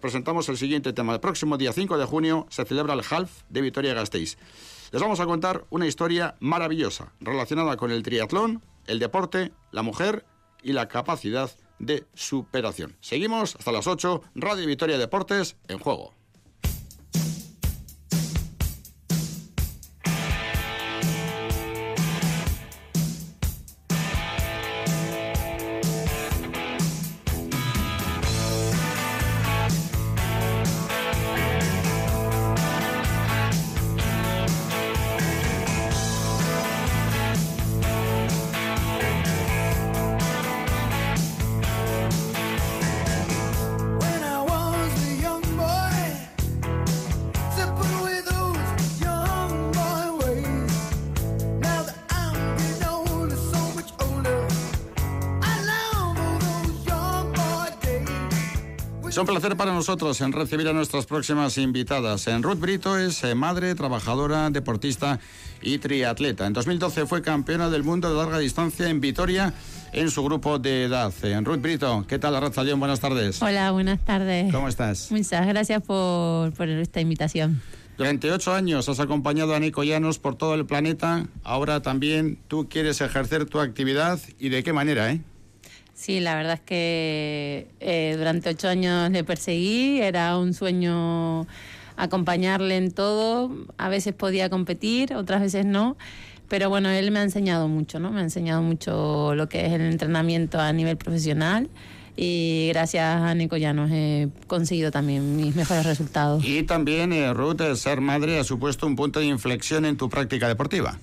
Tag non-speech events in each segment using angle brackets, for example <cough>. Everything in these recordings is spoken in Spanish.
Presentamos el siguiente tema. El próximo día 5 de junio se celebra el Half de Vitoria-Gasteiz. Les vamos a contar una historia maravillosa relacionada con el triatlón, el deporte, la mujer y la capacidad de superación. Seguimos hasta las 8, Radio Vitoria Deportes en juego. Placer para nosotros en recibir a nuestras próximas invitadas. En Ruth Brito es eh, madre, trabajadora, deportista y triatleta. En 2012 fue campeona del mundo de larga distancia en Vitoria en su grupo de edad. En Ruth Brito, ¿qué tal, León? Buenas tardes. Hola, buenas tardes. ¿Cómo estás? Muchas gracias por, por esta invitación. Durante ocho años has acompañado a Nico Llanos por todo el planeta. Ahora también tú quieres ejercer tu actividad y de qué manera, ¿eh? Sí, la verdad es que eh, durante ocho años le perseguí, era un sueño acompañarle en todo, a veces podía competir, otras veces no, pero bueno, él me ha enseñado mucho, ¿no? Me ha enseñado mucho lo que es el entrenamiento a nivel profesional y gracias a Nico Llanos he conseguido también mis mejores resultados. Y también, eh, Ruth, ser madre ha supuesto un punto de inflexión en tu práctica deportiva.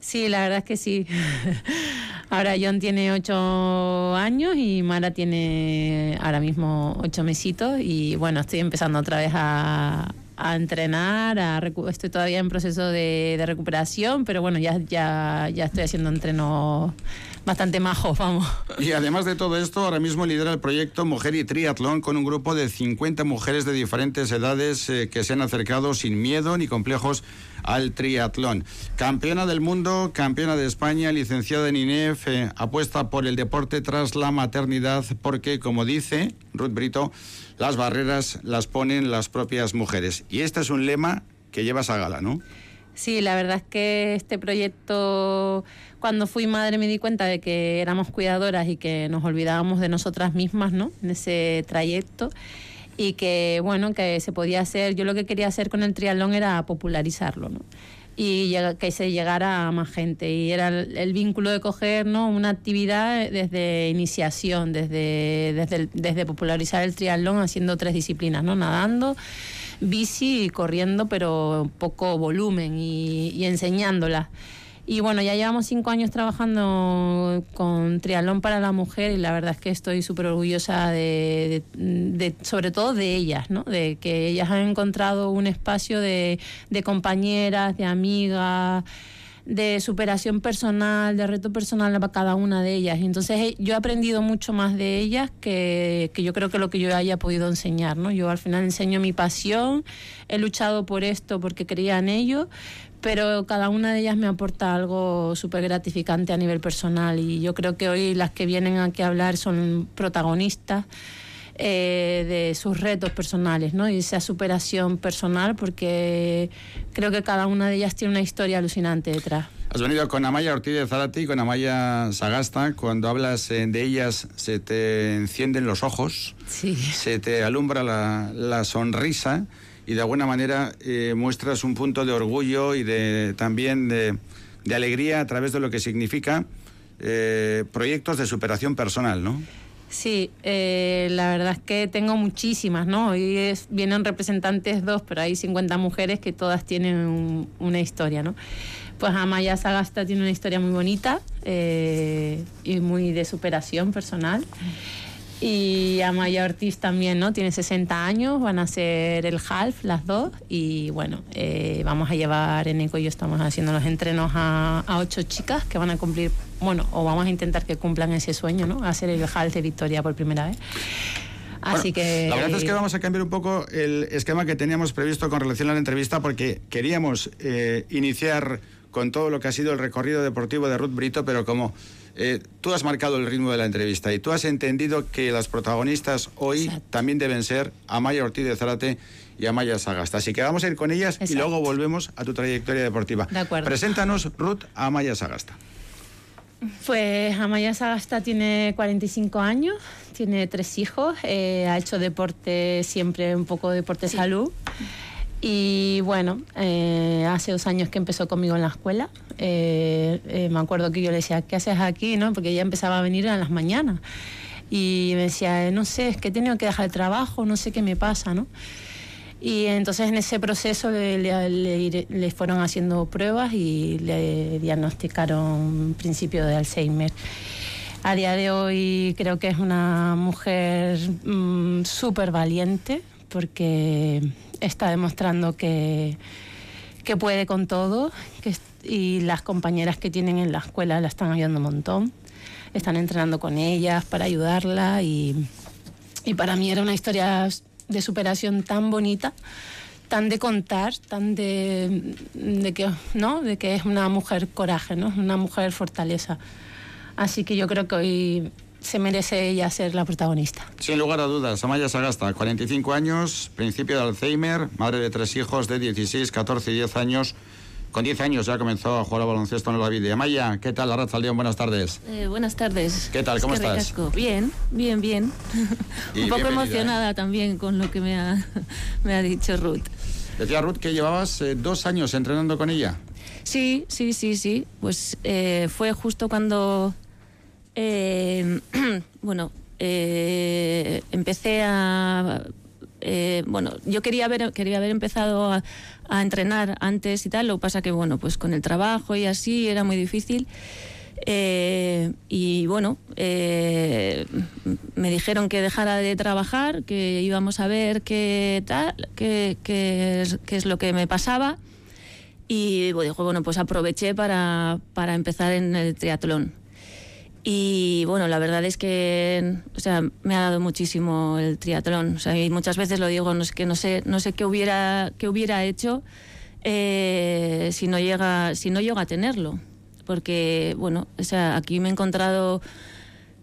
Sí, la verdad es que sí. <laughs> Ahora John tiene ocho años y Mara tiene ahora mismo ocho mesitos y bueno, estoy empezando otra vez a, entrenar, a estoy todavía en proceso de, de, recuperación, pero bueno, ya, ya, ya estoy haciendo entrenos bastante majos, vamos. Y además de todo esto, ahora mismo lidera el proyecto Mujer y Triatlón con un grupo de 50 mujeres de diferentes edades eh, que se han acercado sin miedo ni complejos al triatlón. Campeona del mundo, campeona de España, licenciada en INEF, eh, apuesta por el deporte tras la maternidad porque, como dice Ruth Brito, las barreras las ponen las propias mujeres. Y este es un lema que llevas a gala, ¿no? Sí, la verdad es que este proyecto, cuando fui madre me di cuenta de que éramos cuidadoras y que nos olvidábamos de nosotras mismas, ¿no? En ese trayecto y que, bueno, que se podía hacer, yo lo que quería hacer con el triatlón era popularizarlo, ¿no? y que se llegara a más gente. Y era el, vínculo de coger ¿no? una actividad desde iniciación, desde, desde, desde popularizar el triatlón haciendo tres disciplinas, ¿no? nadando, bici y corriendo, pero poco volumen y, y. Y bueno, ya llevamos cinco años trabajando con Triatlón para la Mujer y la verdad es que estoy súper orgullosa de, sobre todo de ellas, ¿no? De que ellas han encontrado un espacio de, de compañeras, de amigas de superación personal, de reto personal para cada una de ellas. Entonces eh, yo he aprendido mucho más de ellas que, que, yo creo que lo que yo haya podido enseñar. ¿no? Yo al final enseño mi pasión, he luchado por esto porque creía en ello, pero cada una de ellas me aporta algo súper gratificante a nivel personal y yo creo que hoy las que vienen aquí a hablar son protagonistas. Eh, de sus retos personales ¿no? y esa superación personal porque creo que cada una de ellas tiene una historia alucinante detrás. Has venido con Amaya Ortiz de Zarati y con Amaya Sagasta. Cuando hablas eh, de ellas se te encienden los ojos, se te alumbra la, la sonrisa y de alguna manera eh, muestras un punto de orgullo y de, también de, alegría a través de lo que significa proyectos de superación personal, ¿no? Sí, eh, la verdad es que tengo muchísimas, ¿no? Hoy vienen representantes dos, pero hay 50 mujeres que todas tienen una historia, ¿no? Pues Amaya Sagasta tiene una historia muy bonita eh, y muy de superación personal. Y Amaya Ortiz también, ¿no? Tiene 60 años, van a hacer el half las dos y bueno, eh, vamos a llevar, Eneco y yo estamos haciendo los entrenos a, ocho chicas que van a cumplir, bueno, o vamos a intentar que cumplan ese sueño, ¿no? Hacer el half de Victoria por primera vez. Así que... La verdad es que vamos a cambiar un poco el esquema que teníamos previsto con relación a la entrevista porque queríamos eh, iniciar con todo lo que ha sido el recorrido deportivo de Ruth Brito, pero como Eh, tú has marcado el ritmo de la entrevista y tú has entendido que las protagonistas hoy también deben ser Amaya Ortiz de Zarate y Amaya Sagasta. Así que vamos a ir con ellas y luego volvemos a tu trayectoria deportiva. De acuerdo. Preséntanos, Ruth, a Amaya Sagasta. Pues Amaya Sagasta tiene 45 años, tiene tres hijos, eh, ha hecho deporte siempre, un poco de deporte de salud. Y bueno, eh, hace dos años que empezó conmigo en la escuela. Eh, me acuerdo que yo le decía, ¿qué haces aquí? ¿no? Porque ella empezaba a venir en las mañanas. Y me decía, no sé, es que he tenido que dejar el trabajo, no sé qué me pasa, ¿no? Y entonces en ese proceso le, fueron haciendo pruebas y le diagnosticaron principio de Alzheimer. A día de hoy creo que es una mujer mm, súper valiente porque está demostrando que, que puede con todo que, y las compañeras que tienen en la escuela la están ayudando un montón. Están entrenando con ellas para ayudarla y, y para mí era una historia de superación tan bonita, tan de contar, tan de, de, que, ¿no? de que es una mujer coraje, ¿no? una mujer fortaleza. Así que yo creo que hoy se merece ella ser la protagonista. Sin lugar a dudas, Amaya Sagasta, 45 años, principio de Alzheimer, madre de tres hijos de 16, 14 y 10 años. Con 10 años ya comenzó a jugar al baloncesto en la vida. Amaya, ¿qué tal, Arraza León? Buenas tardes. Eh, buenas tardes. ¿Qué tal? ¿Cómo estás? Bien, bien, bien. <laughs> Un poco emocionada también con lo que me ha, <laughs> me ha dicho Ruth. Decía Ruth que llevabas eh, dos años entrenando con ella. Sí, sí, sí, sí. Pues eh, fue justo cuando, <clears throat> bueno, empecé a eh, bueno, yo quería haber, quería haber empezado a, entrenar antes y tal, lo que pasa que, bueno, pues con el trabajo y así era muy difícil. Eh, y bueno, eh, me dijeron que dejara de trabajar, que íbamos a ver qué tal, qué, qué, es, lo que me pasaba. Y bueno, pues aproveché para, para empezar en el triatlón. Y bueno, la verdad es que o sea, me ha dado muchísimo el triatlón. O sea, y muchas veces lo digo, no sé, que no sé, no sé qué hubiera, qué hubiera hecho eh, si no llega, si no llego a tenerlo. Porque, bueno, o sea, aquí me he encontrado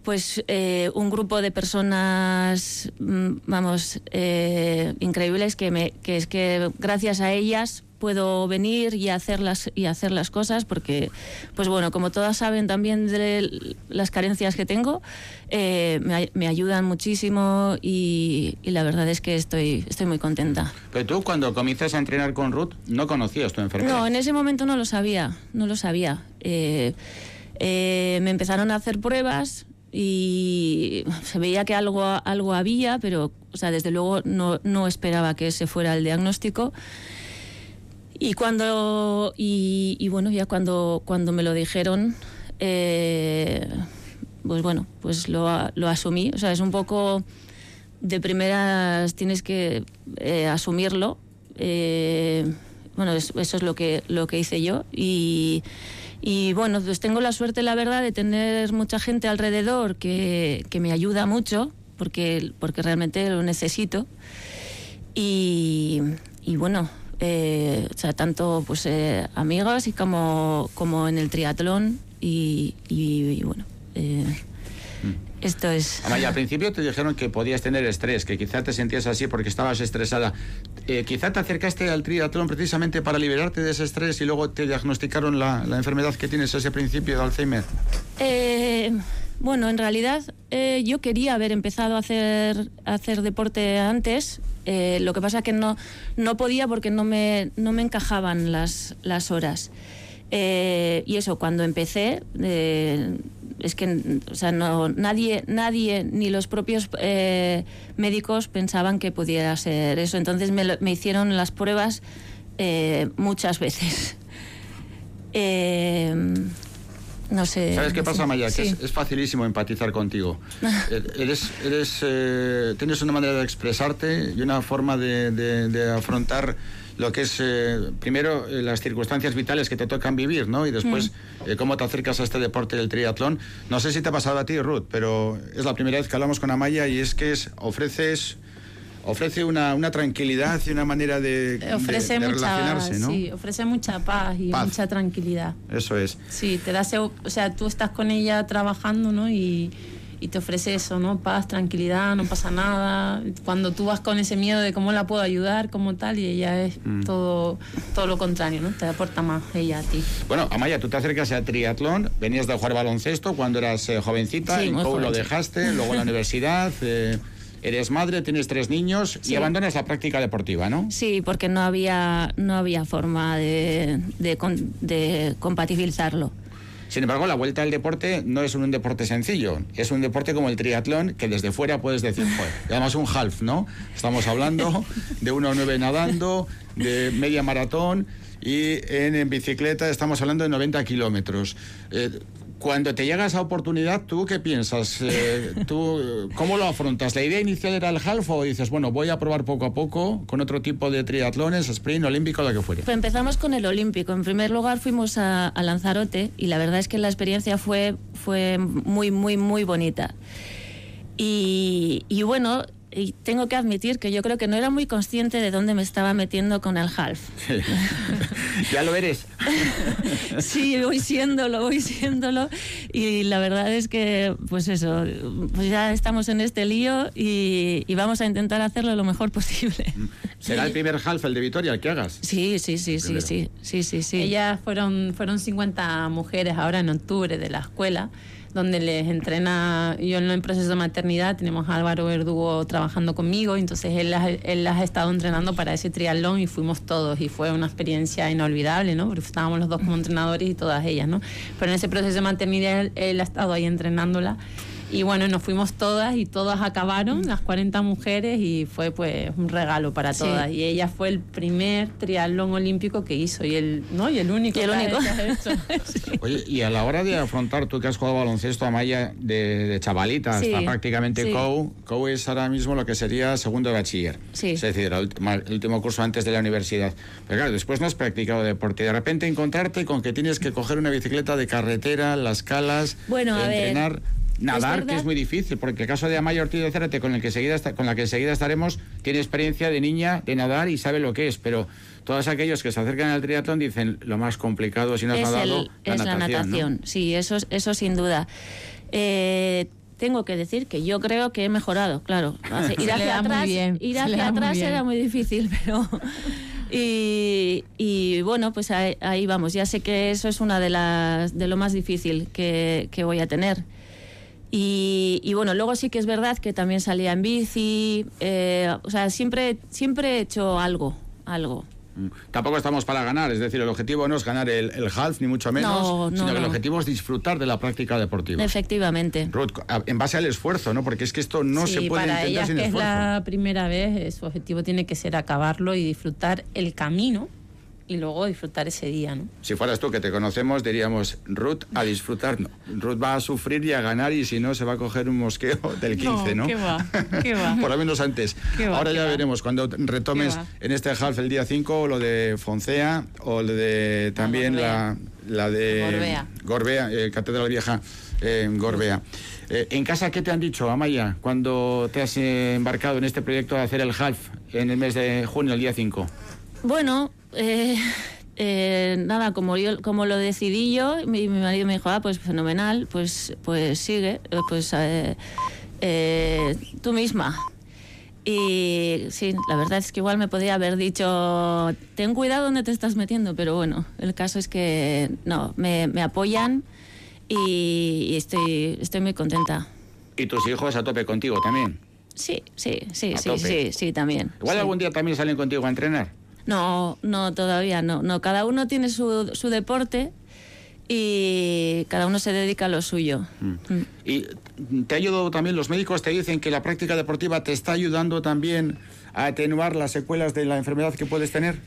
pues eh, un grupo de personas, mm, vamos, eh, increíbles que, me, que es que gracias a ellas puedo venir y hacer las, y hacer las cosas porque, pues bueno, como todas saben también de las carencias que tengo, eh, me, ayudan muchísimo y, la verdad es que estoy, estoy muy contenta. Pero tú cuando comienzas a entrenar con Ruth no conocías tu enfermedad. No, en ese momento no lo sabía, no lo sabía. Eh, eh, me empezaron a hacer pruebas y se veía que algo, algo había, pero o sea, desde luego no, no esperaba que ese fuera el diagnóstico. Y cuando, y, bueno, ya cuando, cuando me lo dijeron, eh, pues bueno, pues lo, lo, asumí. O sea, es un poco de primeras tienes que eh, asumirlo. Eh, bueno, eso es lo que, lo que hice yo. Y, y, bueno, pues tengo la suerte, la verdad, de tener mucha gente alrededor que, que me ayuda mucho, porque, porque realmente lo necesito. Y, y bueno, eh, o sea, tanto pues eh, amigos y como, como en el triatlón y, bueno, eh, esto es... Amaya, al principio te dijeron que podías tener estrés, que quizá te sentías así porque estabas estresada. quizá te acercaste al triatlón precisamente para liberarte de ese estrés y luego te diagnosticaron la, la enfermedad que tienes, ese principio de Alzheimer. Bueno, en realidad yo quería haber empezado a hacer, a hacer deporte antes, eh, lo que pasa es que no, no podía porque no me, no me encajaban las, las horas. Eh, y eso, cuando empecé, eh, es que o sea, no, nadie, nadie, ni los propios médicos pensaban que pudiera ser eso. Entonces me, me hicieron las pruebas muchas veces. <laughs> No sé. ¿Sabes qué pasa, Maya? Que es, facilísimo empatizar contigo. Eh, eres, eres, eh, tienes una manera de expresarte y una forma de, afrontar lo que es, eh, primero, las circunstancias vitales que te tocan vivir, ¿no? Y después, mm. cómo te acercas a este deporte del triatlón. No sé si te ha pasado a ti, Ruth, pero es la primera vez que hablamos con Amaya y es que es, ofreces ofrece una, una tranquilidad y una manera de, de- ofrece de mucha relacionarse, ¿no? sí, ofrece mucha paz y Paz. mucha tranquilidad. Eso es. Sí, te da o sea, tú estás con ella trabajando, ¿no? Y, y te ofrece eso, ¿no? Paz, tranquilidad, no pasa nada. Cuando tú vas con ese miedo de cómo la puedo ayudar, como tal, y ella es Mm. todo, todo lo contrario, ¿no? Te aporta más ella a ti. Bueno, Amaya, tú te acercas a triatlón, venías de jugar baloncesto cuando eras eh, jovencita, Sí, en lo dejaste, luego en la <laughs> universidad, eh, eres madre, tienes tres niños y abandonas la práctica deportiva, ¿no? Sí, porque no había, no había forma de, de, compatibilizarlo. Sin embargo, la vuelta al deporte no es un deporte sencillo, es un deporte como el triatlón que desde fuera puedes decir, joder, y además un half, ¿no? Estamos hablando de 1,9 nadando, de media maratón y en, en bicicleta estamos hablando de 90 kilómetros. Eh, cuando te llega esa oportunidad, ¿tú qué piensas? Eh, <laughs> ¿tú, ¿Cómo lo afrontas? ¿La idea inicial era el half o dices, bueno, voy a probar poco a poco con otro tipo de triatlones, sprint, olímpico, lo que fuere? Pues empezamos con el Olímpico. En primer lugar fuimos a, a Lanzarote y la verdad es que la experiencia fue, fue muy, muy, muy bonita. Y, y bueno, y tengo que admitir que yo creo que no era muy consciente de dónde me estaba metiendo con el half. <laughs> <laughs> ya lo eres. <laughs> Sí, voy siéndolo, voy siéndolo. Y la verdad es que, pues eso, pues ya estamos en este lío y, y vamos a intentar hacerlo lo mejor posible. Será el primer half, el de Vitoria, el que hagas. Sí, sí, sí, sí, sí, sí, sí, sí. Ellas fueron, fueron 50 mujeres ahora en octubre de la escuela, donde les entrena, yo en el proceso de maternidad tenemos a Álvaro Verdugo trabajando conmigo, entonces él él las ha estado entrenando para ese triatlón y fuimos todos y fue una experiencia inolvidable, ¿no? Porque estábamos los dos como entrenadores y todas ellas, ¿no? Pero en ese proceso de maternidad él, él ha estado ahí entrenándola y bueno, nos fuimos todas y todas acabaron, las 40 mujeres, y fue pues un regalo para Sí. todas. Y ella fue el primer triatlón olímpico que hizo y el, ¿no? y el único Y el único. que ha hecho. <laughs> Oye, y a la hora de afrontar, tú que has jugado baloncesto a Maya de, de chavalita Sí, hasta prácticamente sí. COU, COU es ahora mismo lo que sería segundo de bachiller. Sí. Es decir, el último, el último curso antes de la universidad. Pero claro, después no has practicado deporte. Y de repente encontrarte con que tienes que coger una bicicleta de carretera, las calas, Bueno, a ver, Nadar, que es muy difícil, porque el caso de Amaya Ortiz de Zárate, con, el que enseguida esta- con la que enseguida estaremos, tiene experiencia de niña de nadar y sabe lo que es, pero todos aquellos que se acercan al triatlón dicen lo más complicado si no has es, nadado, el- es la natación, ¿no? sí, eso, eso sin duda. Eh, tengo que decir que yo creo que he mejorado, claro. <laughs> Ir hacia atrás, bien, ir hacia muy era muy difícil, <laughs> pero... Y, y bueno, pues ahí, ahí vamos. Ya sé que eso es una de las de lo más difícil que, que voy a tener. Y, y bueno, luego sí que es verdad que también salía en bici. eh, o sea, siempre, siempre he hecho algo, algo. Mm. Tampoco estamos para ganar, es decir, el objetivo no es ganar el, el half, ni mucho menos, No, no, sino que el objetivo es disfrutar de la práctica deportiva. Efectivamente. Ruth, en base al esfuerzo, ¿no? Porque es que esto no Sí, se puede para intentar sin que esfuerzo. es la primera vez, eh, su objetivo tiene que ser acabarlo y disfrutar el camino y luego disfrutar ese día, ¿no? Si fueras tú que te conocemos, diríamos, Ruth a disfrutar. No. Ruth va a sufrir y a ganar y si no, se va a coger un mosqueo <laughs> del 15, ¿no? qué va, qué va. <laughs> Por lo menos antes. Qué va, Ahora qué ya va. veremos cuando retomes en este half el día 5 lo de Foncea o lo de también la, la de Gorbea. Gorbea, eh, Catedral Vieja eh, Gorbea. Eh, ¿En casa qué te han dicho, Amaya, cuando te has eh, embarcado en este proyecto de hacer el half en el mes de junio, el día 5? Bueno, eh, eh, nada, como yo, como lo decidí yo, mi, mi marido me dijo, ah, pues fenomenal, pues, pues sigue, eh, pues eh, eh, tú misma. Y sí, la verdad es que igual me podría haber dicho, ten cuidado donde te estás metiendo, pero bueno, el caso es que no, me, me apoyan y, y estoy, estoy muy contenta. Y tus hijos a tope contigo también. Sí, sí, sí, A sí, tope. sí, sí, también. Igual sí. algún día también salen contigo a entrenar. No, no, todavía no. No, cada uno tiene su, su deporte y cada uno se dedica a lo suyo. Mm. Y te ha ayudado también, los médicos te dicen que la práctica deportiva te está ayudando también a atenuar las secuelas de la enfermedad que puedes tener.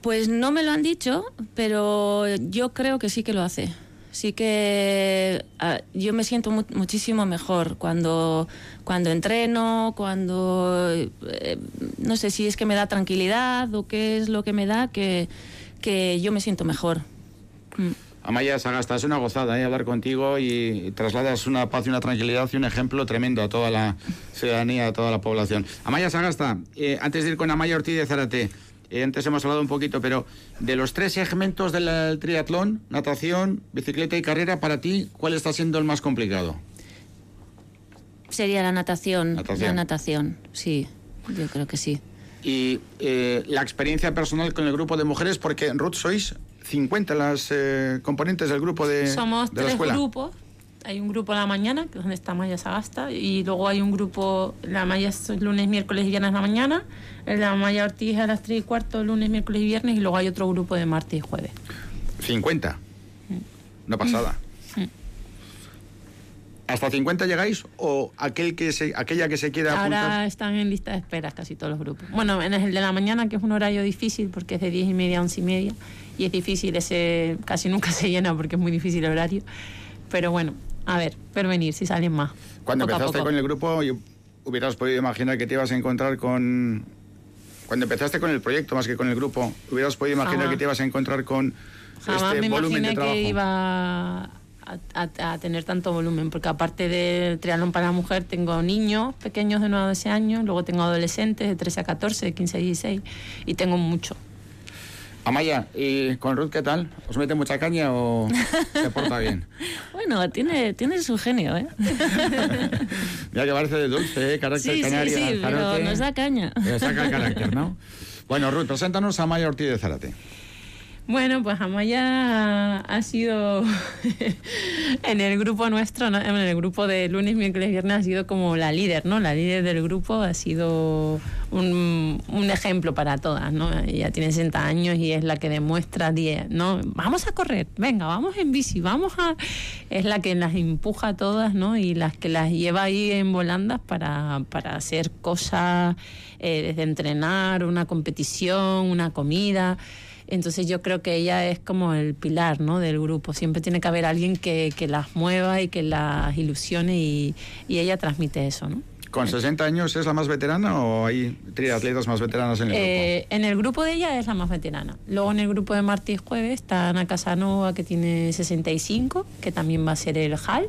Pues no me lo han dicho, pero yo creo que sí que lo hace. Sí que ah, yo me siento mu- muchísimo mejor cuando, cuando entreno, cuando... eh, no sé si es que me da tranquilidad o qué es lo que me da, que, que yo me siento mejor. Mm. Amaya Sagasta, es una gozada ¿eh? hablar contigo y trasladas una paz y una tranquilidad y un ejemplo tremendo a toda la ciudadanía, a toda la población. Amaya Sagasta, eh, antes de ir con Amaya Ortiz de Zarate, antes hemos hablado un poquito, pero de los tres segmentos del triatlón, natación, bicicleta y carrera, para ti, ¿cuál está siendo el más complicado? Sería la natación, la natación, sí, yo creo que sí. Y la experiencia personal con el grupo de mujeres, porque Ruth sois 50 las eh, componentes del grupo de, Somos de la tres grupos. Hay un grupo en la mañana, que es donde está Maya Sagasta, y luego hay un grupo, la Maya es lunes, miércoles y viernes en la mañana, la Maya Ortiz a las 3 y cuarto, lunes, miércoles y viernes, y luego hay otro grupo de martes y jueves. 50. Una pasada. ¿Hasta 50 llegáis o aquel que se, aquella que se quiera Ahora están en lista de espera casi todos los grupos. Bueno, en el de la mañana, que es un horario difícil porque es de 10 y media a 11 y media y es difícil, ese casi nunca <laughs> se llena porque es muy difícil el horario. Pero bueno, a ver, pero venir si salen más. Cuando empezaste con el grupo, hubieras podido imaginar que te ibas a encontrar con... Cuando empezaste con el proyecto más que con el grupo, hubieras podido imaginar que te ibas a encontrar con este volumen de trabajo. que iba a, tener tanto volumen, porque aparte del triatlón para la mujer tengo niños pequeños de 9 a 12 años, luego tengo adolescentes de 13 a 14, de 15 a 16 y tengo mucho. Amaya, ¿y con Ruth qué tal? ¿Os mete mucha caña o <laughs> se porta bien? bueno, tiene, tiene su genio, ¿eh? <laughs> Mira que parece de dulce, ¿eh? Carácter sí, canario. Sí, sí, pero nos da caña. Nos saca carácter, ¿no? <laughs> Bueno, Ruth, preséntanos a Amaya Ortiz de Zárate. Bueno, pues Amaya ha sido <laughs> en el grupo nuestro, en el grupo de lunes, miércoles, viernes, ha sido como la líder, ¿no? La líder del grupo ha sido un, ejemplo para todas, ¿no? Ella tiene 60 años y es la que demuestra 10, ¿no? Vamos a correr, venga, vamos en bici, vamos a... Es la que las empuja a todas, ¿no? Y las que las lleva ahí en volandas para, para hacer cosas, eh, desde entrenar, una competición, una comida. Entonces yo creo que ella es como el pilar ¿no? del grupo. Siempre tiene que haber alguien que, que las mueva y que las ilusione y, y ella transmite eso. ¿no? ¿Con 60 años es la más veterana o hay triatletas más veteranas en el eh, grupo? En el grupo de ella es la más veterana. Luego en el grupo de martes jueves está Ana Casanova, que tiene 65, que también va a ser el half.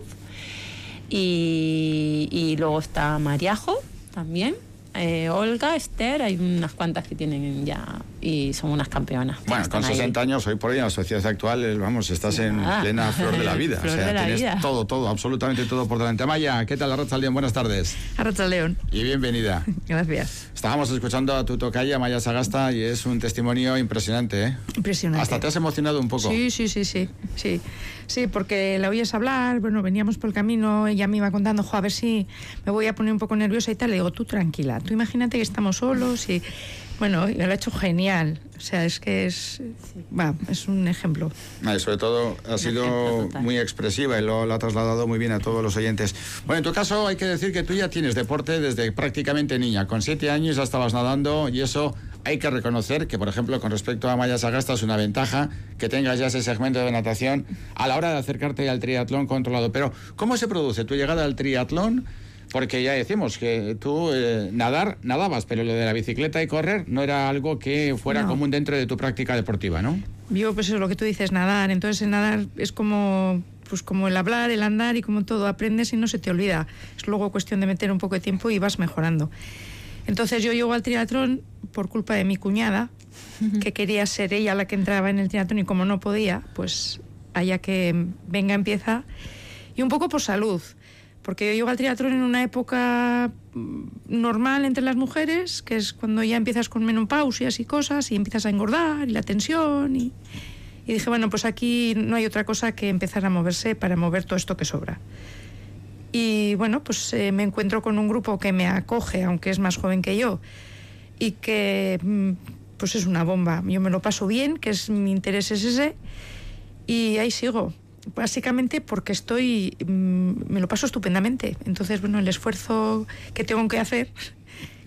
Y, y luego está Mariajo, también, eh, Olga, Esther, hay unas cuantas que tienen ya y son unas campeonas. Bueno, con 60 años, hoy por hoy en la sociedad actual, vamos, estás en plena <laughs> flor de la vida. o sea, tienes todo, todo, absolutamente todo por delante. Maya, ¿qué tal, Arracha León? Buenas tardes. Arracha León. Y bienvenida. <laughs> Gracias. Estábamos escuchando a tu tocaya, Maya Sagasta, y es un testimonio impresionante, ¿eh? Impresionante. Hasta te has emocionado un poco. Sí, sí, sí, sí. Sí, sí porque la oyes hablar, bueno, veníamos por el camino, ella me iba contando, jo, a ver si me voy a poner un poco nerviosa y tal. Le digo, tú tranquila, tú imagínate que estamos solos y bueno, lo ha hecho genial. O sea, es que es, es un ejemplo. y sobre todo ha sido muy expresiva y lo, ha trasladado muy bien a todos los oyentes. Bueno, en tu caso hay que decir que tú ya tienes deporte desde prácticamente niña. Con siete años ya estabas nadando y eso hay que reconocer que, por ejemplo, con respecto a Maya Sagasta es una ventaja que tengas ya ese segmento de natación a la hora de acercarte al triatlón controlado. Pero, ¿cómo se produce tu llegada al triatlón? Porque ya decimos que tú eh, nadar, nadabas, pero lo de la bicicleta y correr no era algo que fuera común dentro de tu práctica deportiva, ¿no? Yo, pues eso, lo que tú dices, nadar. Entonces, el nadar es como pues como el hablar, el andar y como todo, aprendes y no se te olvida. Es luego cuestión de meter un poco de tiempo y vas mejorando. Entonces yo llego al triatlón por culpa de mi cuñada, que quería ser ella la que entraba en el triatlón y como no podía, pues allá que venga empieza. Y un poco por salud porque yo llego al triatlón en una época mm, normal entre las mujeres, que es cuando ya empiezas con menopausias y cosas y empiezas a engordar y la tensión y, dije, bueno, pues aquí no hay otra cosa que empezar a moverse para mover todo esto que sobra. Y bueno, pues eh, me encuentro con un grupo que me acoge, aunque es más joven que yo, y que mm, pues es una bomba. Yo me lo paso bien, que es mi interés es ese, y ahí sigo básicamente porque estoy, mm, me lo paso estupendamente. Entonces, bueno, el esfuerzo que tengo que hacer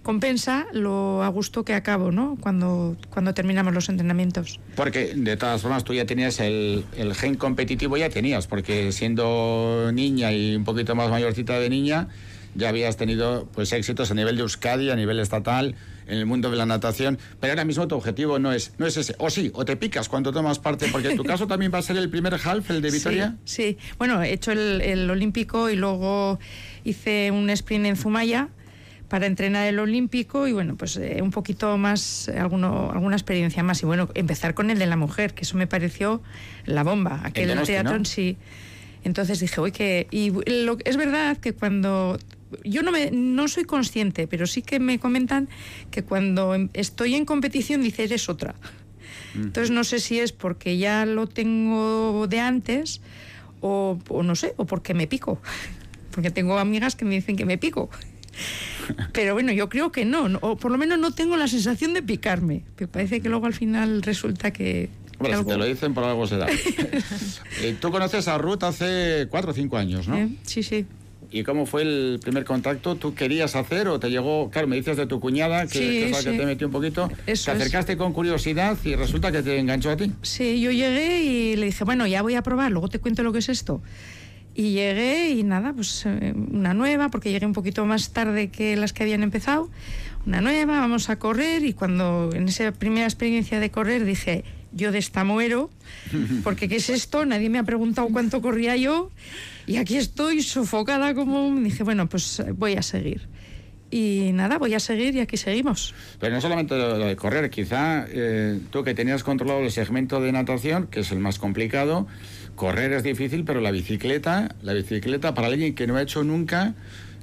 compensa lo a gusto que acabo, ¿no? Cuando, cuando terminamos los entrenamientos. Porque de todas formas tú ya tenías el, el gen competitivo, ya tenías, porque siendo niña y un poquito más mayorcita de niña, ya habías tenido pues éxitos a nivel de Euskadi, a nivel estatal, en el mundo de la natación, pero ahora mismo tu objetivo no es, no es ese. O sí, o te picas cuando tomas parte, porque en tu caso también va a ser el primer half, el de Vitoria. Sí, bueno, he hecho el, el olímpico y luego hice un sprint en Zumaya para entrenar el olímpico y bueno, pues eh, un poquito más, alguno, alguna experiencia más. Y bueno, empezar con el de la mujer, que eso me pareció la bomba. Aquel teatro ¿no? sí. Entonces dije, uy, que. Y lo, es verdad que cuando. Yo no, me, no soy consciente, pero sí que me comentan que cuando em- estoy en competición dice, eres otra. Entonces no sé si es porque ya lo tengo de antes o, o no sé, o porque me pico. Porque tengo amigas que me dicen que me pico. <laughs> Pero bueno, yo creo que no, o por lo menos no tengo la sensación de picarme. Me parece que luego al final resulta que... Bueno, si te lo dicen, por algo será. <laughs> Eh, Tú conoces a Ruth hace cuatro o cinco años, ¿no? ¿Eh? Sí, sí. ¿Y cómo fue el primer contacto? ¿Tú querías hacer o te llegó, claro, me dices de tu cuñada, que, Sí, que es la que sí. te metió un poquito, Eso te es. acercaste con curiosidad y resulta que te enganchó a ti? Sí, yo llegué y le dije, bueno, ya voy a probar, luego te cuento lo que es esto. Y llegué y nada, pues eh, una nueva, porque llegué un poquito más tarde que las que habían empezado. Una nueva, vamos a correr y cuando en esa primera experiencia de correr dije, yo de esta muero, porque ¿qué es esto? Nadie me ha preguntado cuánto corría yo y aquí estoy sofocada como... Dije, bueno, pues eh, voy a seguir. Y nada, voy a seguir y aquí seguimos. Pero no solamente lo, de correr, quizá eh, tú que tenías controlado el segmento de natación, que es el más complicado, correr es difícil, pero la bicicleta, la bicicleta para alguien que no ha hecho nunca,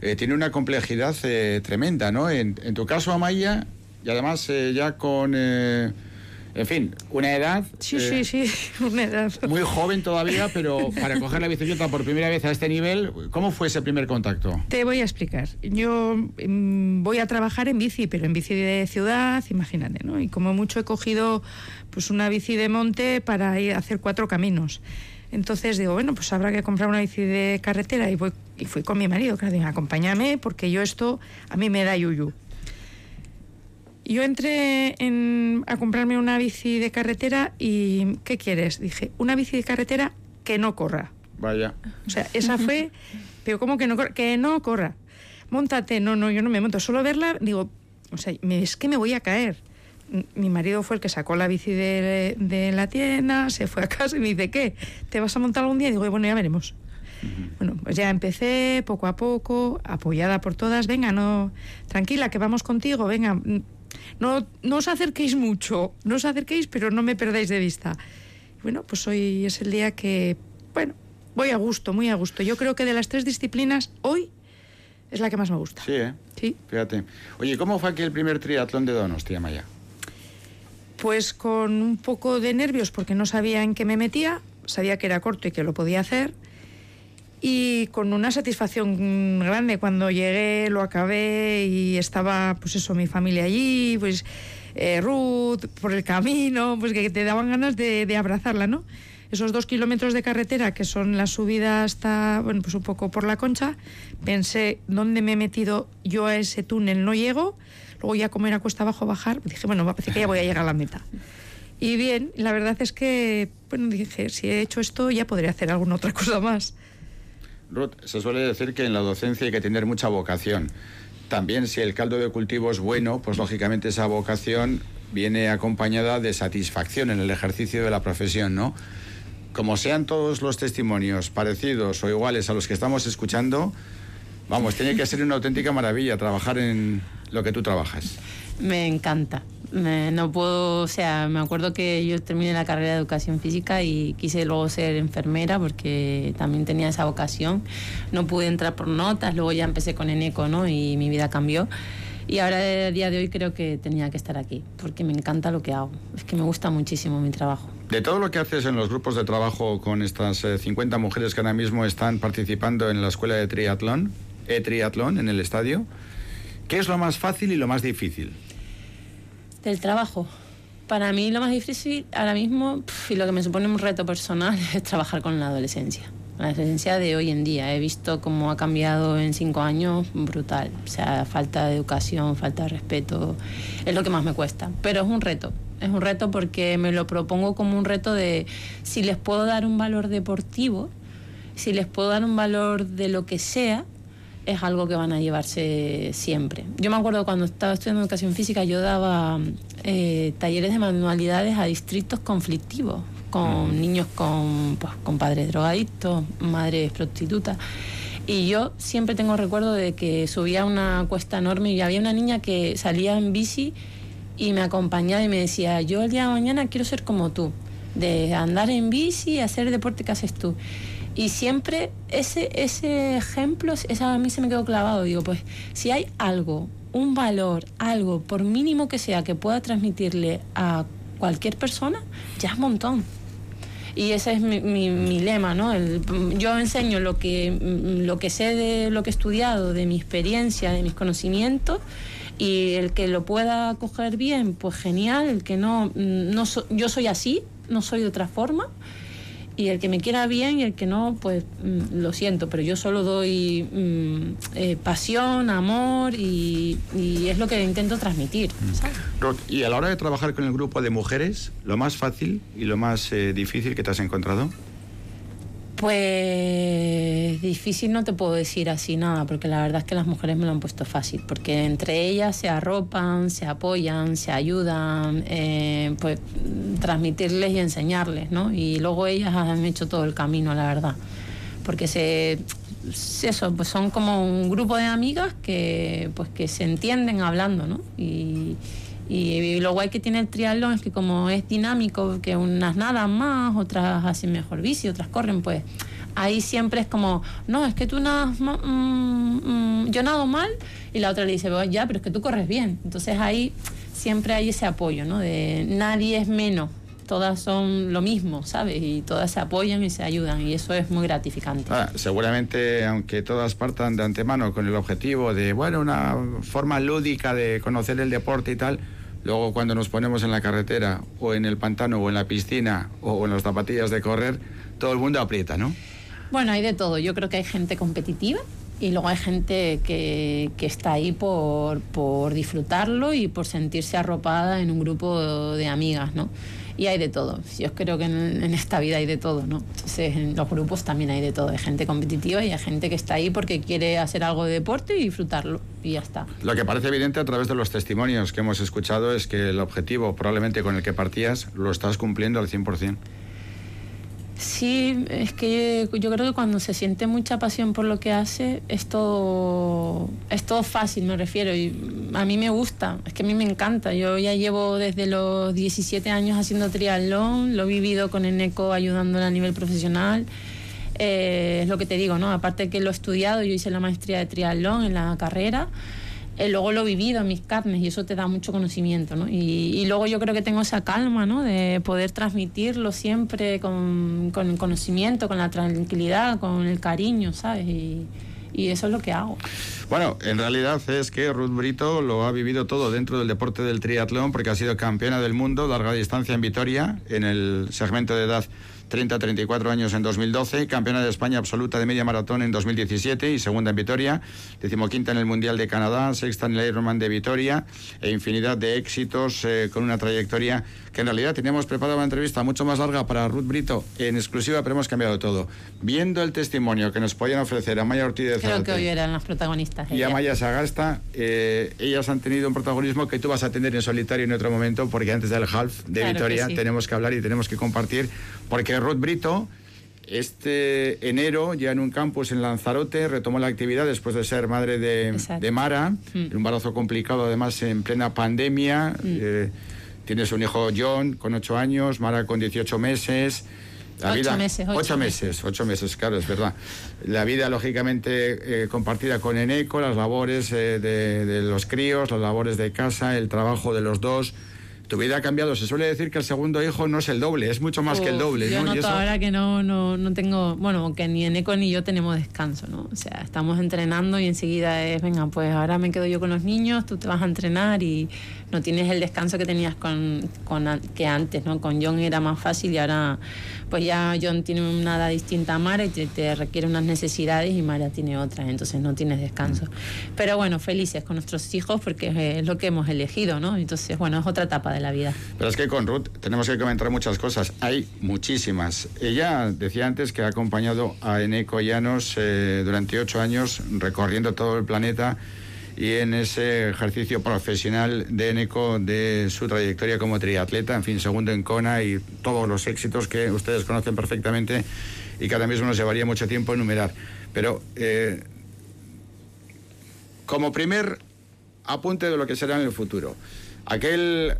eh, tiene una complejidad tremenda, ¿no? En, tu caso, Amaya, y además ya con, en fin, una edad... Sí, eh, sí, sí, <laughs> una edad. Muy joven todavía, pero para coger la bicicleta por primera vez a este nivel, ¿cómo fue ese primer contacto? Te voy a explicar. Yo mm, voy a trabajar en bici, pero en bici de ciudad, imagínate, ¿no? Y como mucho he cogido pues una bici de monte para ir a hacer cuatro caminos. Entonces digo, bueno, pues habrá que comprar una bici de carretera y voy y fui con mi marido, claro, digo, acompáñame porque yo esto a mí me da yuyu. Yo entré en- a comprarme una bici de carretera y ¿qué quieres? Dije, una bici de carretera que no corra. Vaya. O sea, esa fue, pero ¿cómo que no corra? Que no corra. Móntate, no, no, yo no me monto. Solo verla, digo, o sea, me- es que me voy a caer. Mi marido fue el que sacó la bici de, de la tienda, se fue a casa y me dice, ¿qué? ¿Te vas a montar algún día? Y digo, bueno, ya veremos. Bueno, pues ya empecé poco a poco, apoyada por todas. Venga, no, tranquila, que vamos contigo, venga. No, no os acerquéis mucho, no os acerquéis, pero no me perdáis de vista. Bueno, pues hoy es el día que, bueno, voy a gusto, muy a gusto. Yo creo que de las tres disciplinas, hoy es la que más me gusta. Sí, ¿eh? Sí. Fíjate. Oye, ¿cómo fue aquel primer triatlón de Donostia, Maya? Pues con un poco de nervios porque no sabía en qué me metía, sabía que era corto y que lo podía hacer. Y con una satisfacción grande cuando llegué, lo acabé y estaba, pues eso, mi familia allí, pues eh, Ruth por el camino, pues que te daban ganas de, de abrazarla, ¿no? Esos dos kilómetros de carretera que son la subida hasta, bueno, pues un poco por la concha, pensé, ¿dónde me he metido yo a ese túnel? No llego. Luego ya como era cuesta abajo bajar, dije, bueno, parece que ya voy a llegar a la meta. Y bien, la verdad es que, bueno, dije, si he hecho esto ya podría hacer alguna otra cosa más. Ruth, se suele decir que en la docencia hay que tener mucha vocación. También si el caldo de cultivo es bueno, pues lógicamente esa vocación viene acompañada de satisfacción en el ejercicio de la profesión, ¿no? Como sean todos los testimonios parecidos o iguales a los que estamos escuchando, vamos, tiene que ser una auténtica maravilla trabajar en lo que tú trabajas. Me encanta. No puedo, o sea, me acuerdo que yo terminé la carrera de educación física y quise luego ser enfermera porque también tenía esa vocación. No pude entrar por notas, luego ya empecé con Eneco, ¿no? Y mi vida cambió. Y ahora, a día de hoy, creo que tenía que estar aquí porque me encanta lo que hago. Es que me gusta muchísimo mi trabajo. De todo lo que haces en los grupos de trabajo con estas eh, 50 mujeres que ahora mismo están participando en la escuela de triatlón, e-triatlón en el estadio, ¿qué es lo más fácil y lo más difícil? Del trabajo. Para mí lo más difícil ahora mismo y lo que me supone un reto personal <laughs> es trabajar con la adolescencia. La adolescencia de hoy en día. He visto cómo ha cambiado en cinco años brutal. O sea, falta de educación, falta de respeto. Es lo que más me cuesta. Pero es un reto. Es un reto porque me lo propongo como un reto de si les puedo dar un valor deportivo, si les puedo dar un valor de lo que sea, es algo que van a llevarse siempre. Yo me acuerdo cuando estaba estudiando educación física, yo daba eh, talleres de manualidades a distritos conflictivos, con niños con, pues, con padres drogadictos, madres prostitutas. Y yo siempre tengo recuerdo de que subía una cuesta enorme y había una niña que salía en bici y me acompañaba y me decía, yo el día de mañana quiero ser como tú, de andar en bici y hacer el deporte que haces tú. Y siempre ese, ese ejemplo, esa a mí se me quedó clavado. Digo, pues si hay algo, un valor, algo, por mínimo que sea, que pueda transmitirle a cualquier persona, ya es un montón. Y ese es mi, mi, lema, ¿no? yo enseño lo que, lo que sé de lo que he estudiado, de mi experiencia, de mis conocimientos, y el que lo pueda coger bien, pues genial, el que no, no yo soy así, no soy de otra forma y el que me quiera bien y el que no, pues mm, lo siento, pero yo solo doy mm, eh, pasión, amor y, es lo que intento transmitir. Mm. y a la hora de trabajar con el grupo de mujeres, lo más fácil y lo más eh, difícil que te has encontrado? Pues difícil no te puedo decir así nada, porque la verdad es que las mujeres me lo han puesto fácil, porque entre ellas se arropan, se apoyan, se ayudan, eh, pues transmitirles y enseñarles, ¿no? Y luego ellas han hecho todo el camino, la verdad, porque se eso, pues son como un grupo de amigas que pues que se entienden hablando, ¿no? Y, y, lo guay que tiene el triatlón es que como es dinámico, que unas nadan más, otras hacen mejor bici, otras corren, pues ahí siempre es como, no, es que tú nadas, mm, mm, yo nado mal, y la otra le dice, ya, pero es que tú corres bien. Entonces ahí siempre hay ese apoyo, ¿no? De nadie es menos, todas son lo mismo, ¿sabes? Y todas se apoyan y se ayudan y eso es muy gratificante. Ah, seguramente, aunque todas partan de antemano con el objetivo de, bueno, una forma lúdica de conocer el deporte y tal, Luego cuando nos ponemos en la carretera o en el pantano o en la piscina o en las zapatillas de correr, todo el mundo aprieta, ¿no? Bueno, hay de todo. Yo creo que hay gente competitiva y luego hay gente que, que está ahí por, por, disfrutarlo y por sentirse arropada en un grupo de amigas, ¿no? Y hay de todo. Yo creo que en, esta vida hay de todo, ¿no? Entonces, en los grupos también hay de todo. Hay gente competitiva y hay gente que está ahí porque quiere hacer algo de deporte y disfrutarlo. Y ya está. Lo que parece evidente a través de los testimonios que hemos escuchado es que el objetivo, probablemente con el que partías, lo estás cumpliendo al 100%. Sí, es que yo creo que cuando se siente mucha pasión por lo que hace, es todo, es todo fácil, me refiero. Y a mí me gusta, es que a mí me encanta. Yo ya llevo desde los 17 años haciendo triatlón, lo he vivido con Eneco ayudándole a nivel profesional. Eh, es lo que te digo, ¿no? Aparte que lo he estudiado, yo hice la maestría de triatlón en la carrera. Eh, luego lo he vivido en mis carnes y eso te da mucho conocimiento, ¿no? Y, luego yo creo que tengo esa calma, ¿no? De poder transmitirlo siempre con, con, el conocimiento, con la tranquilidad, con el cariño, ¿sabes? Y, y eso es lo que hago. Bueno, en realidad es que Ruth Brito lo ha vivido todo dentro del deporte del triatlón porque ha sido campeona del mundo larga distancia en Vitoria en el segmento de edad 30-34 años en 2012, campeona de España absoluta de media maratón en 2017 y segunda en Vitoria, decimoquinta en el Mundial de Canadá, sexta en el Ironman de Vitoria e infinidad de éxitos eh, con una trayectoria que en realidad teníamos preparada una entrevista mucho más larga para Ruth Brito en exclusiva, pero hemos cambiado todo. Viendo el testimonio que nos podían ofrecer a Maya Ortiz de Creo que hoy eran las protagonistas. Y a Maya Sagasta, eh, ellas han tenido un protagonismo que tú vas a tener en solitario en otro momento, porque antes del half de Vitoria tenemos que hablar y tenemos que compartir, porque Ruth Brito este enero, ya en un campus en Lanzarote, retomó la actividad después de ser madre de, Mara, mm. un embarazo complicado además en plena pandemia. Mm. Eh, tienes un hijo John con 8 años, Mara con 18 meses. La ocho meses. Ocho, meses, ocho meses, claro, es verdad. La vida, lógicamente, eh, compartida con Eneco, las labores eh, de, de los críos, las labores de casa, el trabajo de los dos tu vida ha cambiado. Se suele decir que el segundo hijo no es el doble, es mucho más que el doble. Yo ¿no? noto ahora que no, no, no tengo, bueno, que ni Eneco ni yo tenemos descanso, ¿no? O sea, estamos entrenando y enseguida es, venga, pues ahora me quedo yo con los niños, tú te vas a entrenar y no tienes el descanso que tenías con, con que antes, ¿no? Con John era más fácil y ahora pues ya John tiene una edad distinta a Mara y te, requiere unas necesidades y Mara tiene otras, entonces no tienes descanso. Pero bueno, felices con nuestros hijos porque es lo que hemos elegido, ¿no? Entonces, bueno, es otra etapa de la vida. Pero es que con Ruth tenemos que comentar muchas cosas. Hay muchísimas. Ella decía antes que ha acompañado a Eneco Llanos eh, durante ocho años recorriendo todo el planeta y en ese ejercicio profesional de Eneco de su trayectoria como triatleta, en fin, segundo en Kona y todos los éxitos que ustedes conocen perfectamente y que ahora mismo nos llevaría mucho tiempo enumerar. Pero eh, como primer apunte de lo que será en el futuro, aquel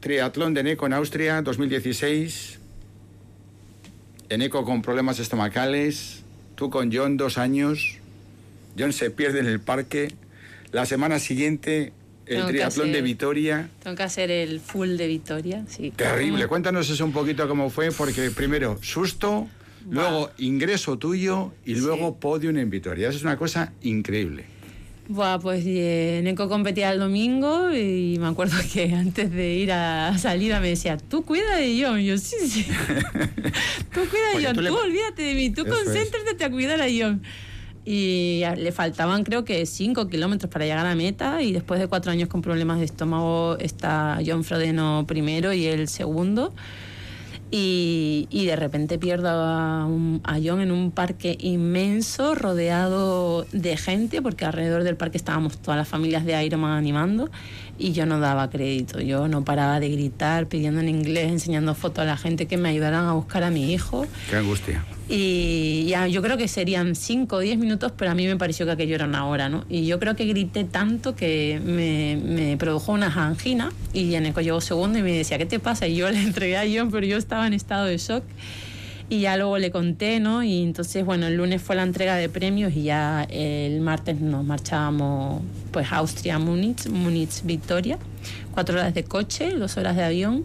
triatlón de Eneco en Austria 2016, Eneco con problemas estomacales, tú con John dos años, John se pierde en el parque, la semana siguiente el Tengo triatlón de Vitoria. Tengo que hacer el full de Vitoria, sí. Terrible. Cuéntanos eso un poquito cómo fue, porque primero susto, luego ingreso tuyo y luego podium en Vitoria. Eso es una cosa increíble. Buah, pues eh, Neko competía el domingo y me acuerdo que <laughs> antes de ir a salida me decía, tú cuida de John. Y yo, sí, sí. <laughs> tú cuida de John, tú le- olvídate de mí, tú Eso es. concéntrate a cuidar a John. Y le faltaban creo que 5 kilómetros para llegar a meta y después de cuatro años con problemas de estómago está John Frodeno primero y el segundo. Y, y de repente pierdo a, un- a John en un parque inmenso, rodeado de gente, porque alrededor del parque estábamos todas las familias de Ironman animando, y yo no daba crédito. Yo no paraba de gritar, pidiendo en inglés, enseñando fotos a la gente que me ayudaran a buscar a mi hijo. Qué angustia. Y ya, yo creo que serían 5 o 10 minutos, pero a mí me pareció que aquello era una hora, ¿no? Y yo creo que grité tanto que me, me produjo una angina y Eneco llegó segundo y me decía, ¿qué te pasa? Y yo <laughs> le entregué a John, pero yo estaba en estado de shock. Y ya luego le conté, ¿no? Y entonces, bueno, el lunes fue la entrega de premios y ya el martes nos marchábamos, pues, Austria, Múnich, Múnich, Victoria. Cuatro horas de coche, dos horas de avión.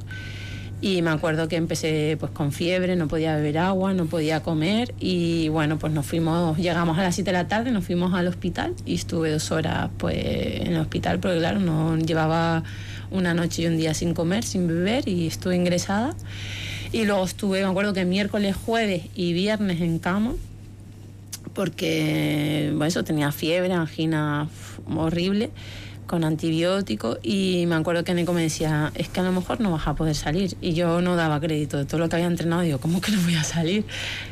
Y me acuerdo que empecé pues con fiebre, no podía beber agua, no podía comer y bueno, pues nos fuimos, llegamos a las 7 de la tarde, nos fuimos al hospital y estuve dos horas pues en el hospital porque claro, no llevaba una noche y un día sin comer, sin beber y estuve ingresada. Y luego estuve, me acuerdo que miércoles, jueves y viernes en cama porque bueno, eso tenía fiebre, angina horrible con antibióticos y me acuerdo que Neko me decía, es que a lo mejor no vas a poder salir y yo no daba crédito de todo lo que había entrenado, digo, ¿cómo que no voy a salir?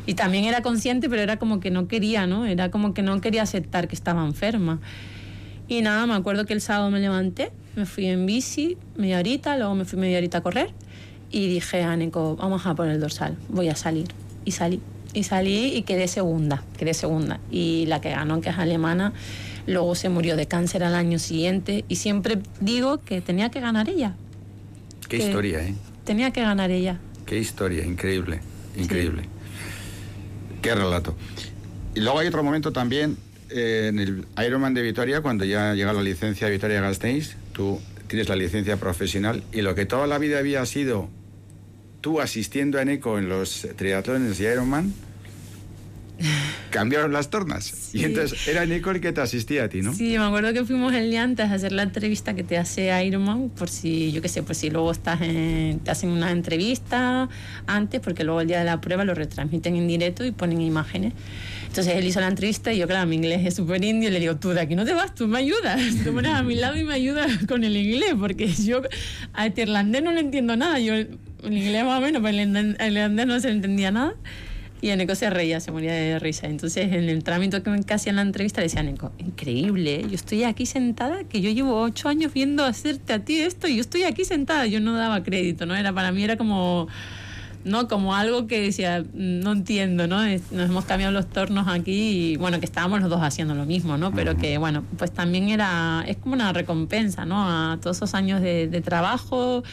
Y también era consciente, pero era como que no quería, ¿no? Era como que no quería aceptar que estaba enferma. Y nada, me acuerdo que el sábado me levanté, me fui en bici media horita, luego me fui media horita a correr y dije a Neko, vamos a por el dorsal, voy a salir. Y salí. Y salí y quedé segunda, quedé segunda. Y la que ganó, que es alemana, luego se murió de cáncer al año siguiente. Y siempre digo que tenía que ganar ella. Qué Que- historia, ¿eh? Tenía que ganar ella. Qué historia, increíble, increíble. Qué relato. Y luego hay otro momento también eh, en el Ironman de Vitoria, cuando ya llega la licencia de Vitoria Gasteiz, tú tienes la licencia profesional y lo que toda la vida había sido tú asistiendo a Eneco en los triatlones y Ironman, cambiaron las tornas. Y Sí. entonces era Eneco el que te asistía a ti, ¿no? Sí, me acuerdo que fuimos el día antes a hacer la entrevista que te hace Ironman, por si, yo qué sé, por si luego estás en- te hacen una entrevista antes, porque luego el día de la prueba lo retransmiten en directo y ponen imágenes. Entonces él hizo la entrevista y yo, claro, mi inglés es súper indio y le digo, tú de aquí no te vas, tú me ayudas, <laughs> tú pones a mi lado y me ayudas con el inglés, porque yo a este irlandés no le entiendo nada, yo el inglés más o menos, pero el irlandés no se le entendía nada. Y Eneco se reía, se moría de risa. Entonces, en el trámite que me que hacía en la entrevista, le decía a Eneco, increíble, ¿eh? yo estoy aquí sentada, que yo llevo ocho años viendo hacerte a ti esto, y yo estoy aquí sentada. Yo no daba crédito, ¿no? Era para mí era como, ¿no? Como algo que decía, "Mm, no entiendo, ¿no? Nos hemos cambiado los tornos aquí y, bueno, que estábamos los dos haciendo lo mismo, ¿no? Pero que, bueno, pues también era, es como una recompensa, ¿no? A todos esos años de, de trabajo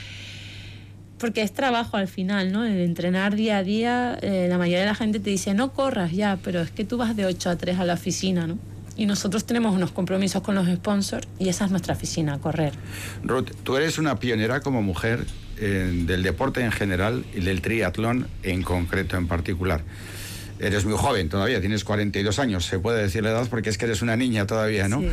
porque es trabajo al final, ¿no? El entrenar día a día, eh, la mayoría de la gente te dice, no corras ya, pero es que tú vas de 8 a 3 a la oficina, ¿no? Y nosotros tenemos unos compromisos con los sponsors y esa es nuestra oficina, correr. Ruth, tú eres una pionera como mujer eh, del deporte en general y del triatlón en concreto, en particular. Eres muy joven todavía, tienes 42 años, se puede decir la edad porque es que eres una niña todavía, ¿no? Sí.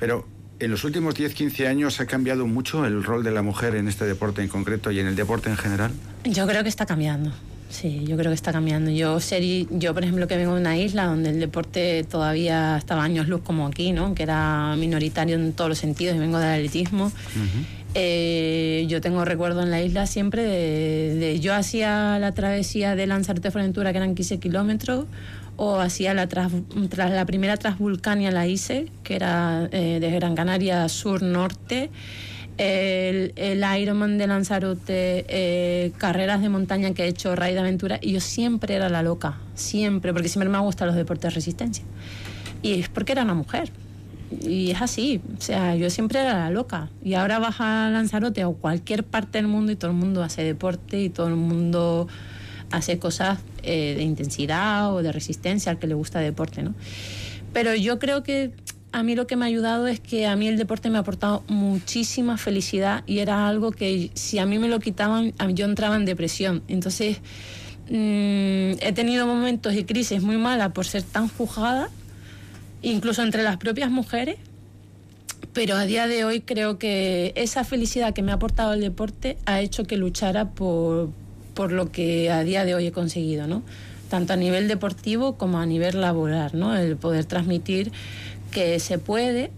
Pero en los últimos 10, 15 años ha cambiado mucho el rol de la mujer en este deporte en concreto y en el deporte en general. Yo creo que está cambiando. Sí, yo creo que está cambiando. Yo, seri- yo por ejemplo, que vengo de una isla donde el deporte todavía estaba años luz como aquí, ¿no? Que era minoritario en todos los sentidos y vengo del atletismo. Eh, yo tengo recuerdo en la isla siempre de, yo hacía la travesía de Lanzarote Fuerteventura que eran 15 kilómetros o hacía la tras, la primera Transvulcania la hice que era eh, de Gran Canaria sur norte el, el Ironman de Lanzarote, eh, carreras de montaña que he hecho, raid de aventura, y yo siempre era la loca, siempre, porque siempre me han gustado los deportes de resistencia. Y es porque era una mujer. Y es así, o sea, yo siempre era la loca. Y ahora vas a Lanzarote o cualquier parte del mundo y todo el mundo hace deporte y todo el mundo hace cosas eh, de intensidad o de resistencia al que le gusta deporte, ¿no? Pero yo creo que a mí lo que me ha ayudado es que a mí el deporte me ha aportado muchísima felicidad y era algo que si a mí me lo quitaban, yo entraba en depresión. Entonces, mm, he tenido momentos y crisis muy malas por ser tan juzgada, incluso entre las propias mujeres, pero a día de hoy creo que esa felicidad que me ha aportado el deporte ha hecho que luchara por, por lo que a día de hoy he conseguido, ¿no? Tanto a nivel deportivo como a nivel laboral, ¿no? El poder transmitir que se puede,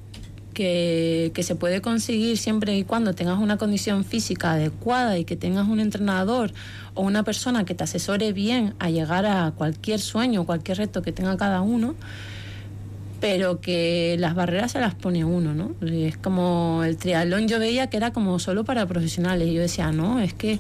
que, se puede conseguir siempre y cuando tengas una condición física adecuada y que tengas un entrenador o una persona que te asesore bien a llegar a cualquier sueño, cualquier reto que tenga cada uno, pero que las barreras se las pone uno, ¿no? Es como el triatlón yo veía que era como solo para profesionales y yo decía, no, es que,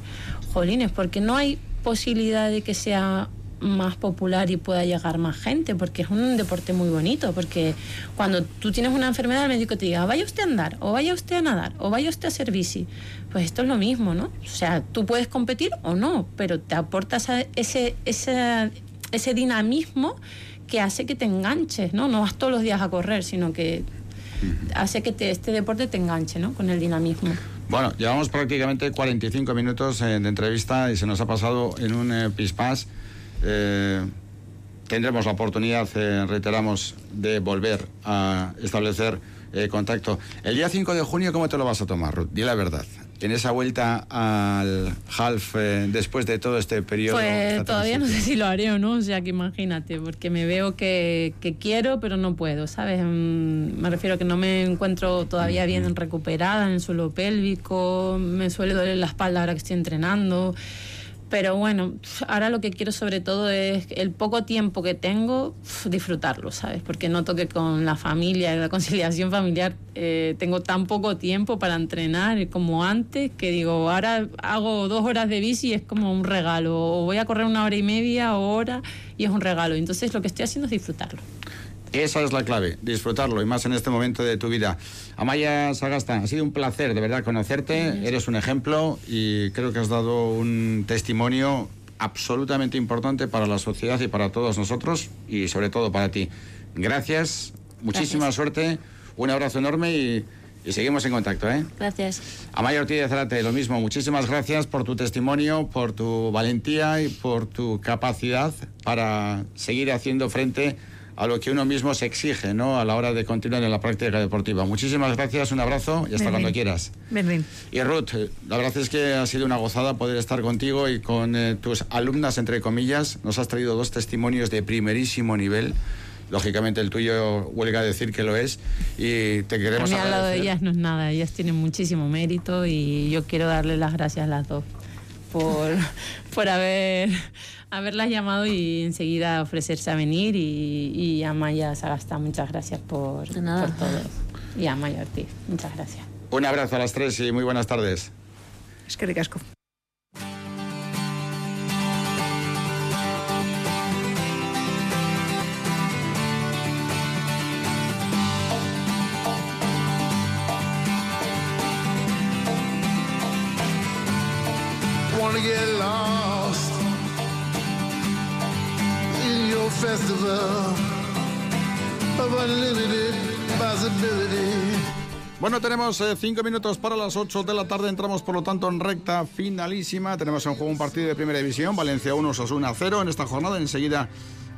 jolines, porque no hay posibilidad de que sea más popular y pueda llegar más gente, porque es un deporte muy bonito, porque cuando tú tienes una enfermedad, el médico te diga, vaya usted a andar, o vaya usted a nadar, o vaya usted a hacer bici. Pues esto es lo mismo, ¿no? O sea, tú puedes competir o no, pero te aporta ese, ese, ese dinamismo que hace que te enganches, ¿no? No vas todos los días a correr, sino que hace que este deporte te enganche, ¿no? Con el dinamismo. Bueno, llevamos prácticamente 45 minutos eh, de entrevista y se nos ha pasado en un eh, pispás. Eh, tendremos la oportunidad, eh, reiteramos, de volver a establecer eh, contacto. El día 5 de junio, ¿cómo te lo vas a tomar, Ruth? Di la verdad. En esa vuelta al half, después de todo este periodo. Pues todavía no sé si lo haré o no, o sea que imagínate, porque me veo que, quiero, pero no puedo, ¿sabes? Mm, me refiero a que no me encuentro todavía bien recuperada en el suelo pélvico, me suele doler la espalda ahora que estoy entrenando. Pero bueno, ahora lo que quiero sobre todo es el poco tiempo que tengo, disfrutarlo, ¿sabes? Porque noto que con la familia, la conciliación familiar, eh, tengo tan poco tiempo para entrenar como antes, que digo, ahora hago dos horas de bici y es como un regalo, o voy a correr una hora y media o hora y es un regalo. Entonces lo que estoy haciendo es disfrutarlo. Esa es la clave, disfrutarlo y más en este momento de tu vida. Amaya Sagasta, ha sido un placer de verdad conocerte, eres un ejemplo y creo que has dado un testimonio absolutamente importante para la sociedad y para todos nosotros y sobre todo para ti. Gracias, muchísima suerte, un abrazo enorme y, seguimos en contacto. ¿eh? Gracias. Amaya Ortiz de Zarate, lo mismo, muchísimas gracias por tu testimonio, por tu valentía y por tu capacidad para seguir haciendo frente a lo que uno mismo se exige ¿no? a la hora de continuar en la práctica deportiva. Muchísimas gracias, un abrazo y hasta cuando quieras. Y Ruth, la verdad es que ha sido una gozada poder estar contigo y con eh, tus alumnas, entre comillas. Nos has traído dos testimonios de primerísimo nivel. Lógicamente el tuyo huelga a decir que lo es y te queremos a mí al lado de ellas no es nada, ellas tienen muchísimo mérito y yo quiero darle las gracias a las dos por, <laughs> por haber haberlas llamado y enseguida ofrecerse a venir y, y a Maya Sagasta, muchas gracias por, por todo. Y a Maya Ortiz, muchas gracias. Un abrazo a las tres y muy buenas tardes. Es que ricasco. Bueno, tenemos eh, cinco minutos para las ocho de la tarde. Entramos, por lo tanto, en recta finalísima. Tenemos en juego un partido de primera división. Valencia 1, Sosuna 0 en esta jornada. Enseguida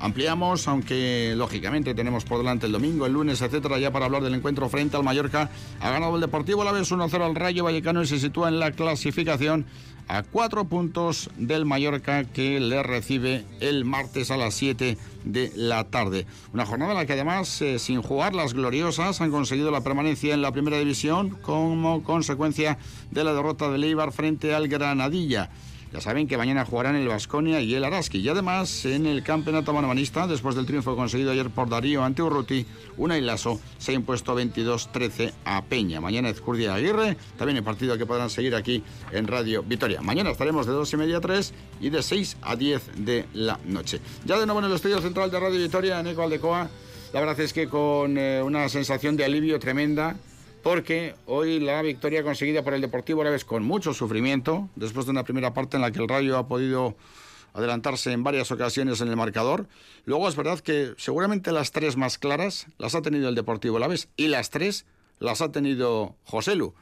Ampliamos, aunque lógicamente tenemos por delante el domingo, el lunes, etcétera, ya para hablar del encuentro frente al Mallorca. Ha ganado el Deportivo la vez 1-0 al Rayo Vallecano y se sitúa en la clasificación a cuatro puntos del Mallorca que le recibe el martes a las 7 de la tarde. Una jornada en la que además, eh, sin jugar las gloriosas, han conseguido la permanencia en la primera división como consecuencia de la derrota del Eibar frente al Granadilla. Ya saben que mañana jugarán el Vasconia y el Araski. Y además, en el campeonato manomanista, después del triunfo conseguido ayer por Darío ante Urruti, una se ha impuesto 22-13 a Peña. Mañana Ezcurdia Aguirre, también el partido que podrán seguir aquí en Radio Vitoria. Mañana estaremos de 2 y media a 3 y de 6 a 10 de la noche. Ya de nuevo en el estudio central de Radio Vitoria, en Eco Aldecoa, la verdad es que con eh, una sensación de alivio tremenda porque hoy la victoria conseguida por el Deportivo vez con mucho sufrimiento, después de una primera parte en la que el Rayo ha podido adelantarse en varias ocasiones en el marcador. Luego es verdad que seguramente las tres más claras las ha tenido el Deportivo vez y las tres las ha tenido Joselu.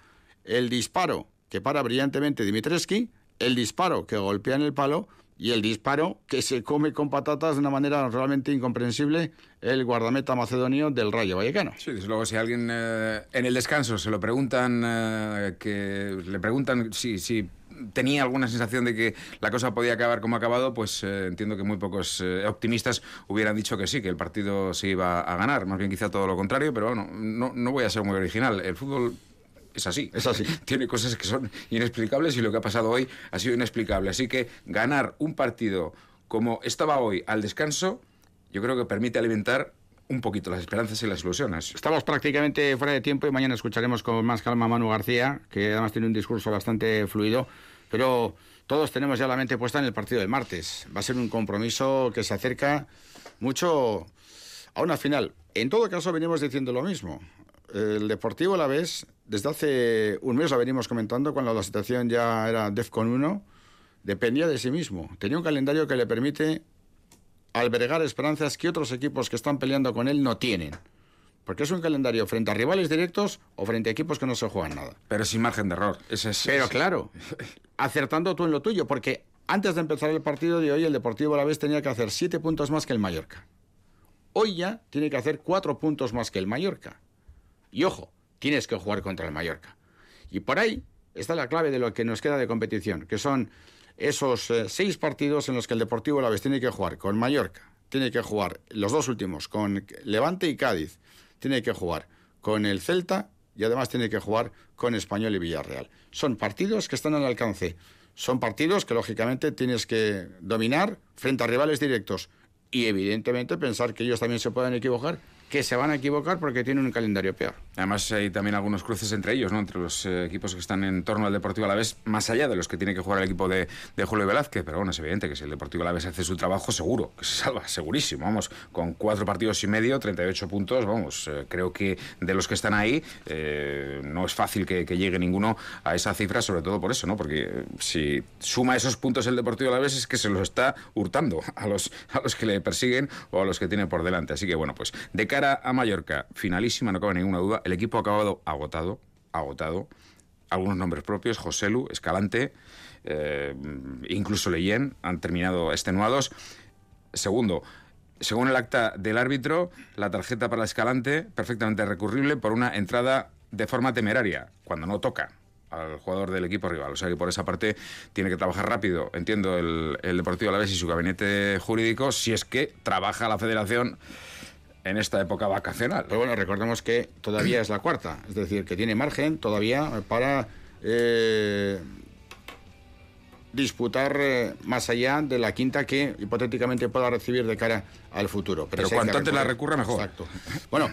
El disparo que para brillantemente Dimitreski, el disparo que golpea en el palo y el disparo que se come con patatas de una manera realmente incomprensible el guardameta macedonio del Rayo Vallecano. Sí, desde luego, si alguien eh, en el descanso se lo preguntan, eh, que le preguntan si, si tenía alguna sensación de que la cosa podía acabar como ha acabado, pues eh, entiendo que muy pocos optimistas hubieran dicho que sí, que el partido se iba a ganar. Más bien quizá todo lo contrario, pero bueno, no, no voy a ser muy original. El fútbol es así. Es así. <laughs> Tiene cosas que son inexplicables y lo que ha pasado hoy ha sido inexplicable. Así que ganar un partido como estaba hoy al descanso, yo creo que permite alimentar un poquito las esperanzas y las ilusiones. Estamos prácticamente fuera de tiempo y mañana escucharemos con más calma a Manu García, que además tiene un discurso bastante fluido, pero todos tenemos ya la mente puesta en el partido del martes. Va a ser un compromiso que se acerca mucho a una final. En todo caso, venimos diciendo lo mismo. El Deportivo la vez, desde hace un mes lo venimos comentando, cuando la situación ya era DEFCON 1, dependía de sí mismo. Tenía un calendario que le permite albergar esperanzas que otros equipos que están peleando con él no tienen. Porque es un calendario frente a rivales directos o frente a equipos que no se juegan nada. Pero sin margen de error. Ese es, Pero claro, <laughs> acertando tú en lo tuyo, porque antes de empezar el partido de hoy, el Deportivo la vez tenía que hacer siete puntos más que el Mallorca. Hoy ya tiene que hacer cuatro puntos más que el Mallorca. Y ojo, tienes que jugar contra el Mallorca. Y por ahí está la clave de lo que nos queda de competición, que son esos eh, seis partidos en los que el Deportivo La Vez tiene que jugar con Mallorca, tiene que jugar los dos últimos con Levante y Cádiz, tiene que jugar con el Celta y además tiene que jugar con Español y Villarreal. Son partidos que están al alcance. Son partidos que lógicamente tienes que dominar frente a rivales directos y evidentemente pensar que ellos también se pueden equivocar que se van a equivocar porque tienen un calendario peor. Además hay también algunos cruces entre ellos, ¿no? entre los eh, equipos que están en torno al Deportivo Alavés, más allá de los que tiene que jugar el equipo de, de Julio Velázquez, pero bueno, es evidente que si el Deportivo Alavés hace su trabajo, seguro, que se salva, segurísimo, vamos, con cuatro partidos y medio, 38 puntos, vamos, eh, creo que de los que están ahí eh, no es fácil que, llegue ninguno a esa cifra, sobre todo por eso, ¿no? Porque si suma esos puntos el Deportivo Alavés es que se los está hurtando a los, a los que le persiguen o a los que tiene por delante. Así que bueno, pues de cara a Mallorca, finalísima, no cabe ninguna duda. El equipo ha acabado agotado, agotado. Algunos nombres propios, Joselu, Escalante, eh, incluso Leyen, han terminado extenuados. Segundo, según el acta del árbitro, la tarjeta para Escalante, perfectamente recurrible por una entrada de forma temeraria, cuando no toca al jugador del equipo rival. O sea que por esa parte tiene que trabajar rápido, entiendo, el, el Deportivo Alavés y su gabinete jurídico, si es que trabaja la federación en esta época vacacional. Pero bueno, recordemos que todavía es la cuarta, es decir, que tiene margen todavía para eh, disputar eh, más allá de la quinta que hipotéticamente pueda recibir de cara al futuro. Pero, cuanto antes la recurra, mejor. Exacto. Bueno.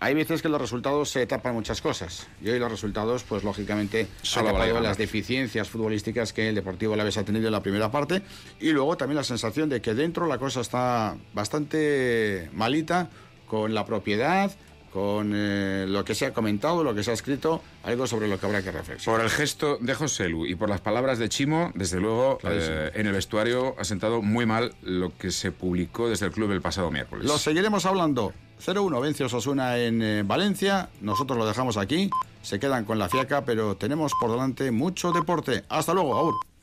Hay veces que los resultados se tapan muchas cosas. Y hoy los resultados, pues lógicamente, han tapado las deficiencias futbolísticas que el Deportivo vez ha tenido en la primera parte. Y luego también la sensación de que dentro la cosa está bastante malita con la propiedad, con eh, lo que se ha comentado, lo que se ha escrito, algo sobre lo que habrá que reflexionar. Por el gesto de José Lu y por las palabras de Chimo, desde luego, eh, en el vestuario ha sentado muy mal lo que se publicó desde el club el pasado miércoles. Lo seguiremos hablando. 0-1 vence Osasuna en eh, Valencia. Nosotros lo dejamos aquí. Se quedan con la fiaca, pero tenemos por delante mucho deporte. Hasta luego, Aur.